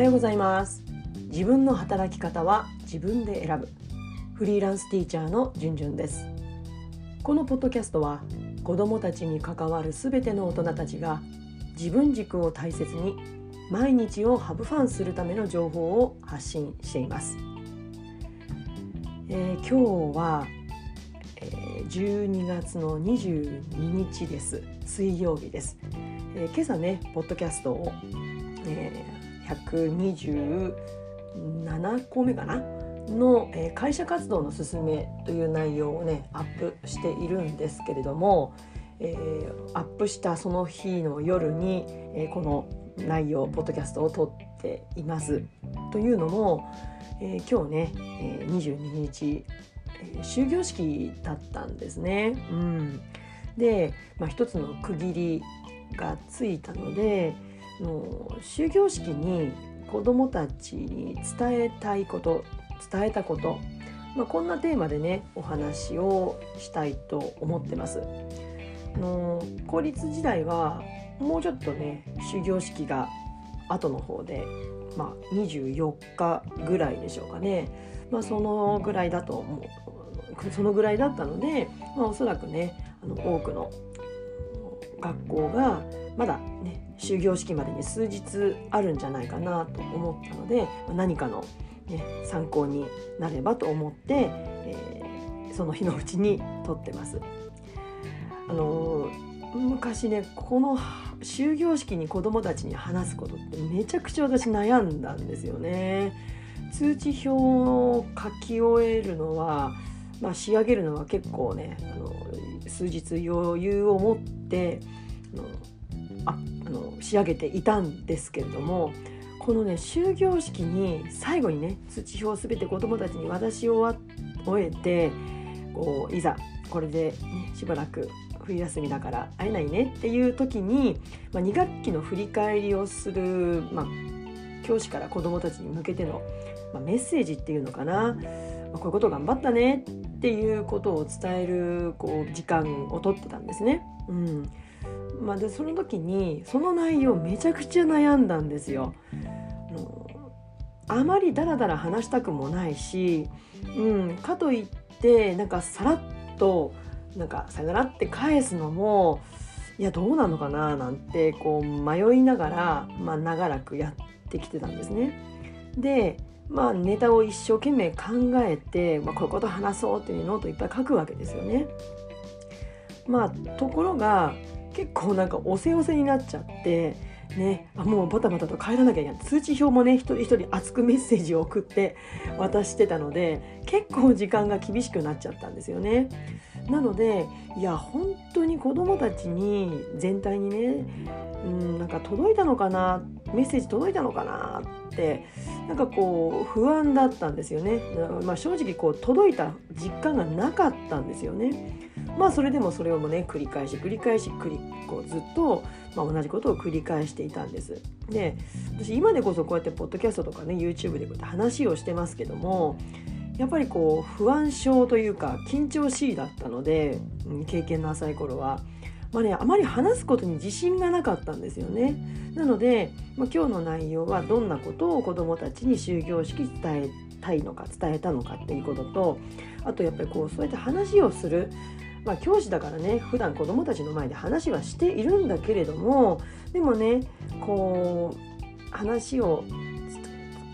はようございます。自分の働き方は自分で選ぶ。フリーランスティーチャーのじゅんじゅんです。このポッドキャストは子どもたちに関わるすべての大人たちが自分軸を大切に毎日をハブファンするための情報を発信しています、えー、今日は、えー、12月の22日です。水曜日です、えー、今朝ねポッドキャストを、えー、127個目かな？の、えー、会社活動の進めという内容をねアップしているんですけれども、えー、アップしたその日の夜に、えー、この内容ポッドキャストを撮っています。というのも、えー、今日ね、えー、22日、えー、終業式だったんですね。うん、で、まあ、一つの区切りがついたのでの終業式に子どもたちに伝えたいこと伝えたこと、まあ、こんなテーマでねお話をしたいと思ってます。の公立時代はもうちょっとね終業式が後の方で、まあ、24日ぐらいでしょうかね、まあ、そのぐらいだと思う。そのぐらいだったので、まあ、おそらくねあの多くの学校がまだね終業式までに数日あるんじゃないかなと思ったので何かの、ね、参考になればと思って、えー、その日のうちに撮ってます。あの昔ねこの終業式に子どもたちに話すことってめちゃくちゃ私悩んだんですよね。通知表を書き終えるのは、まあ、仕上げるのは結構ねあの数日余裕を持ってあの仕上げていたんですけれどもこのね終業式に最後にね通知表を全て子どもたちに渡し終えてこういざこれで、ね、しばらく冬休みだから会えないねっていう時に、まあ、2学期の振り返りをする、まあ、教師から子どもたちに向けての、まあ、メッセージっていうのかな、まあ、こういうこと頑張ったねっていうことを伝えるこう時間をとってたんですね。うんまあ、でその時にその内容めちゃくちゃ悩んだんですよ。あまりダラダラ話したくもないし、うん、かといってなんかさらっとなんかさよならって返すのもいやどうなのかななんてこう迷いながら、まあ、長らくやってきてたんですね。でまあネタを一生懸命考えて、まあ、こういうこと話そうっていうノートいっぱい書くわけですよね。まあところが結構なんかおせおせになっちゃってね、あもうバタバタと帰らなきゃいけない通知表もね一人一人熱くメッセージを送って渡してたので結構時間が厳しくなっちゃったんですよね。なのでいや本当に子どもたちに全体にねうんなんか届いたのかなってメッセージ届いたのかなってなんかこう不安だったんですよね。まあ、正直こう届いた実感がなかったんですよね。まあそれでもそれをもね繰り返し繰り返し繰りこうずっと、まあ、同じことを繰り返していたんです。で私今でこそこうやってポッドキャストとかね YouTube でこうやって話をしてますけどもやっぱりこう不安症というか緊張しいだったので経験の浅い頃は。まあね、あまり話すことに自信がなかったんですよね。なので、まあ、今日の内容はどんなことを子どもたちに終業式伝えたいのか伝えたのかっていうこととあとやっぱりこうそうやって話をするまあ、教師だからね普段子どもたちの前で話はしているんだけれどもでもねこう話を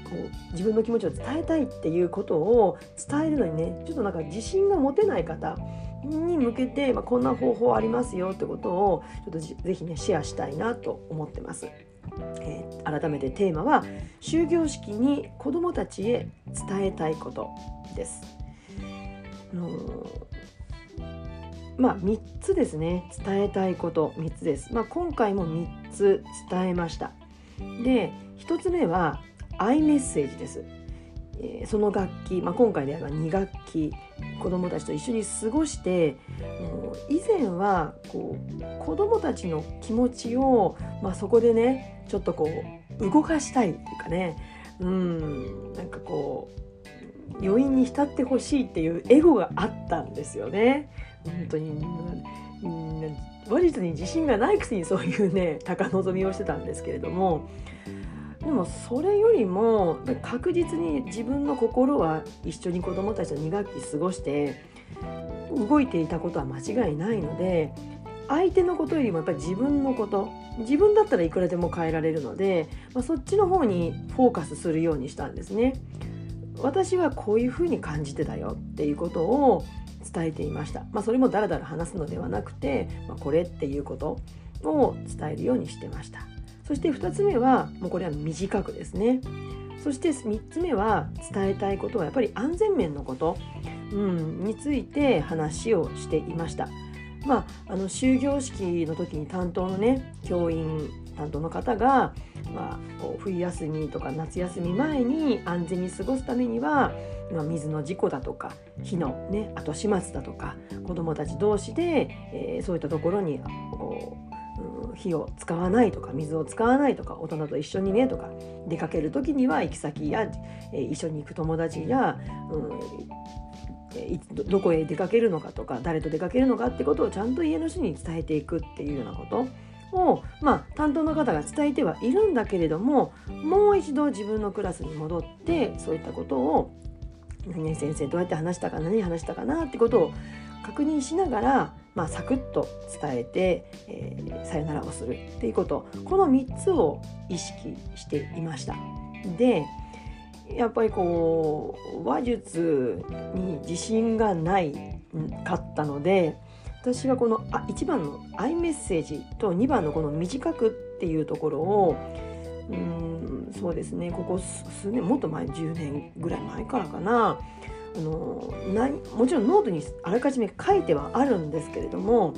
こう自分の気持ちを伝えたいっていうことを伝えるのにねちょっとなんか自信が持てない方に向けて、まあ、こんな方法ありますよってことをちょっとぜひねシェアしたいなと思ってます。えー、改めてテーマは終業式に子どもたちへ伝えたいことです。あのまあ、3つですね。伝えたいこと3つです、まあ、今回も3つ伝えました。で1つ目はアイメッセージです、えー、その楽器、まあ、今回であれば2学期子どもたちと一緒に過ごして以前はこう子どもたちの気持ちを、まあ、そこでねちょっとこう動かしたいっていうかねうんなんかこう余韻に浸ってほしいっていうエゴがあったんですよね。本当に、うん、話術に自信がないくせにそういうね高望みをしてたんですけれどもでもそれよりも確実に自分の心は一緒に子どもたちと2学期過ごして動いていたことは間違いないので相手のことよりもやっぱり自分のこと自分だったらいくらでも変えられるので、まあ、そっちの方にフォーカスするようにしたんですね。私はこういうふうに感じてたよっていうことを伝えていました。まあ、それもだらだら話すのではなくて、まあ、これっていうことを伝えるようにしてました。そして2つ目はもうこれは短くですね。そして3つ目は伝えたいことはやっぱり安全面のこと、うん、について話をしていました。まあ、あの終業式の時に担当のね教員担当の方が、まあ、冬休みとか夏休み前に安全に過ごすためには、まあ、水の事故だとか火の、ね、後始末だとか子どもたち同士で、えー、そういったところにこう、火を使わないとか水を使わないとか大人と一緒にねとか出かける時には行き先や、え、一緒に行く友達や、うんどこへ出かけるのかとか誰と出かけるのかってことをちゃんと家の人に伝えていくっていうようなことを、まあ、担当の方が伝えてはいるんだけれどももう一度自分のクラスに戻ってそういったことを何々先生どうやって話したか何話したかなってことを確認しながら、まあ、サクッと伝えて、えー、さよならをするっていうことこの3つを意識していました。でやっぱりこう話術に自信がないかったので私はこの1番の「アイメッセージ」と2番のこの「短く」っていうところをうんそうですねここ数年もっと前10年ぐらい前からかなあのなもちろんノートにあらかじめ書いてはあるんですけれども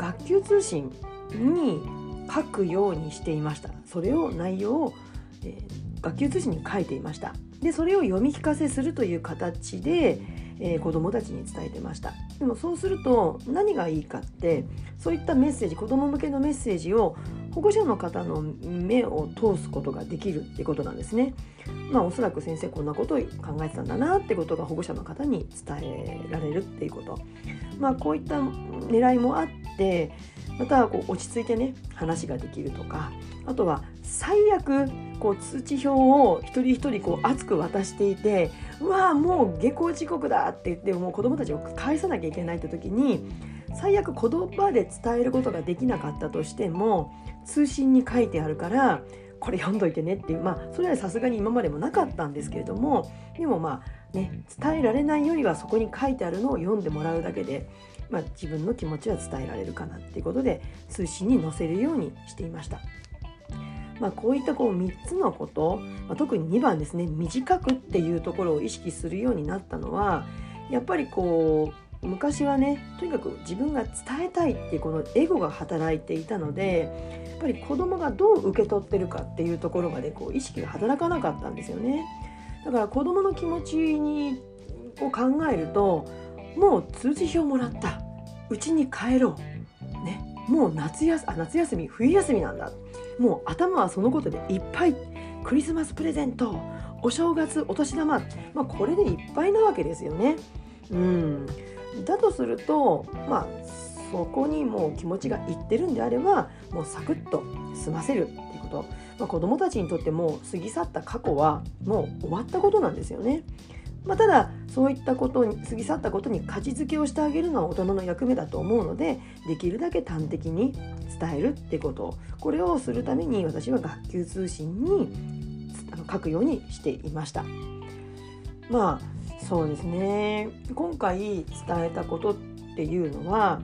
学級通信に書くようにしていました。それを内容を、えー学級通信に書いていました。でそれを読み聞かせするという形で、えー、子どもたちに伝えてましたでもそうすると何がいいかってそういったメッセージ子ども向けのメッセージを保護者の方の目を通すことができるってことなんですね。まあおそらく先生こんなことを考えてたんだなってことが保護者の方に伝えられるっていうこと。まあこういった狙いもあってまたこう落ち着いてね話ができるとかあとは最悪こう通知表を一人一人こう熱く渡していてうわもう下校時刻だって言ってもう子どもたちを返さなきゃいけないって時に最悪言葉で伝えることができなかったとしても通信に書いてあるからこれ読んどいてねっていうまあそれはさすがに今までもなかったんですけれどもでもまあね伝えられないよりはそこに書いてあるのを読んでもらうだけで、まあ、自分の気持ちは伝えられるかなっていうことで通信に載せるようにしていました。まあ、こういったこう3つのこと、まあ、特に2番ですね短くっていうところを意識するようになったのはやっぱりこう昔はねとにかく自分が伝えたいっていうこのエゴが働いていたのでやっぱり子供がどう受け取ってるかっていうところまでこう意識が働かなかったんですよね。だから子供の気持ちにを考えるともう通知表もらった。うちに帰ろう、ね、もう夏休夏休み冬休みなんだ。もう頭はそのことでいっぱいクリスマスプレゼントお正月お年玉、まあ、これでいっぱいなわけですよね。うん、だとするとまあそこにもう気持ちがいってるんであればもうサクッと済ませるっていうこと、まあ、子どもたちにとっても過ぎ去った過去はもう終わったことなんですよね。まあ、ただそういったことに過ぎ去ったことに価値づけをしてあげるのは大人の役目だと思うのでできるだけ端的に伝えるってことこれをするために私は学級通信に書くようにしていました。まあそうですね今回伝えたことっていうのは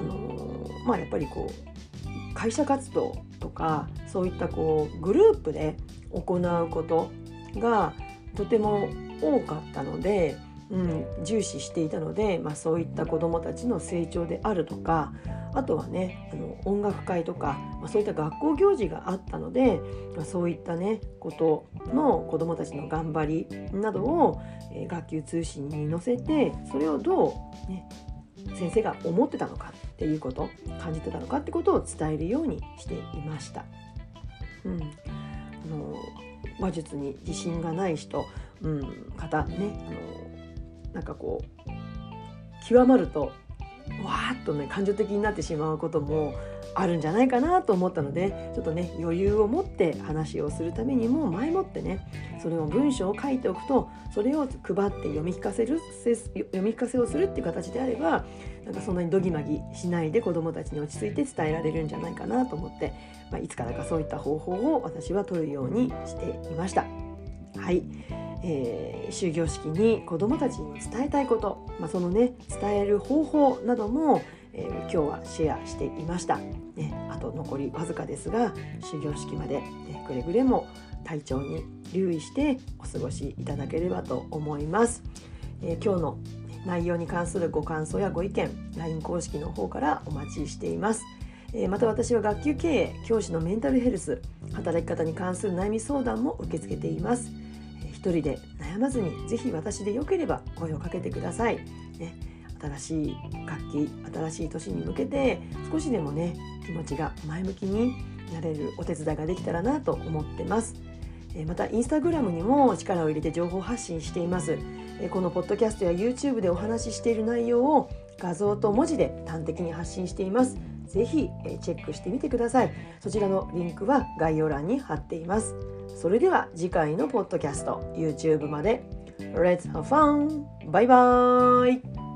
あのまあやっぱりこう会社活動とかそういったこうグループで行うことがとても多かったので、うん、重視していたので、まあ、そういった子どもたちの成長であるとかあとはねあの音楽会とか、まあ、そういった学校行事があったので、まあ、そういったねことの子どもたちの頑張りなどを、えー、学級通信に載せてそれをどう、ね、先生が思ってたのかっていうこと感じてたのかってことを伝えるようにしていました。うん、あの話術に自信がない人うん、方ねあのなんかこう極まるとわーっとね感情的になってしまうこともあるんじゃないかなと思ったのでちょっとね余裕を持って話をするためにも前もってねそれを文章を書いておくとそれを配って読み聞かせる読み聞かせをするっていう形であればなんかそんなにどぎまぎしないで子どもたちに落ち着いて伝えられるんじゃないかなと思って、まあ、いつからかそういった方法を私は取るようにしていました。はい、えー、終業式に子どもたちに伝えたいこと、まあ、そのね伝える方法なども、えー、今日はシェアしていました、ね、あと残りわずかですが終業式まで、ね、くれぐれも体調に留意してお過ごしいただければと思います、えー、今日の内容に関するご感想やご意見 LINE 公式の方からお待ちしています。また私は学級経営教師のメンタルヘルス働き方に関する悩み相談も受け付けています。一人で悩まずにぜひ私でよければ声をかけてください。ね、新しい楽器新しい年に向けて少しでもね気持ちが前向きになれるお手伝いができたらなと思ってます。またインスタグラムにも力を入れて情報発信しています。このポッドキャストや YouTube でお話ししている内容を画像と文字で端的に発信しています。ぜひチェックしてみてください。そちらのリンクは概要欄に貼っています。それでは次回のポッドキャスト YouTube まで Let's have fun! バイバーイ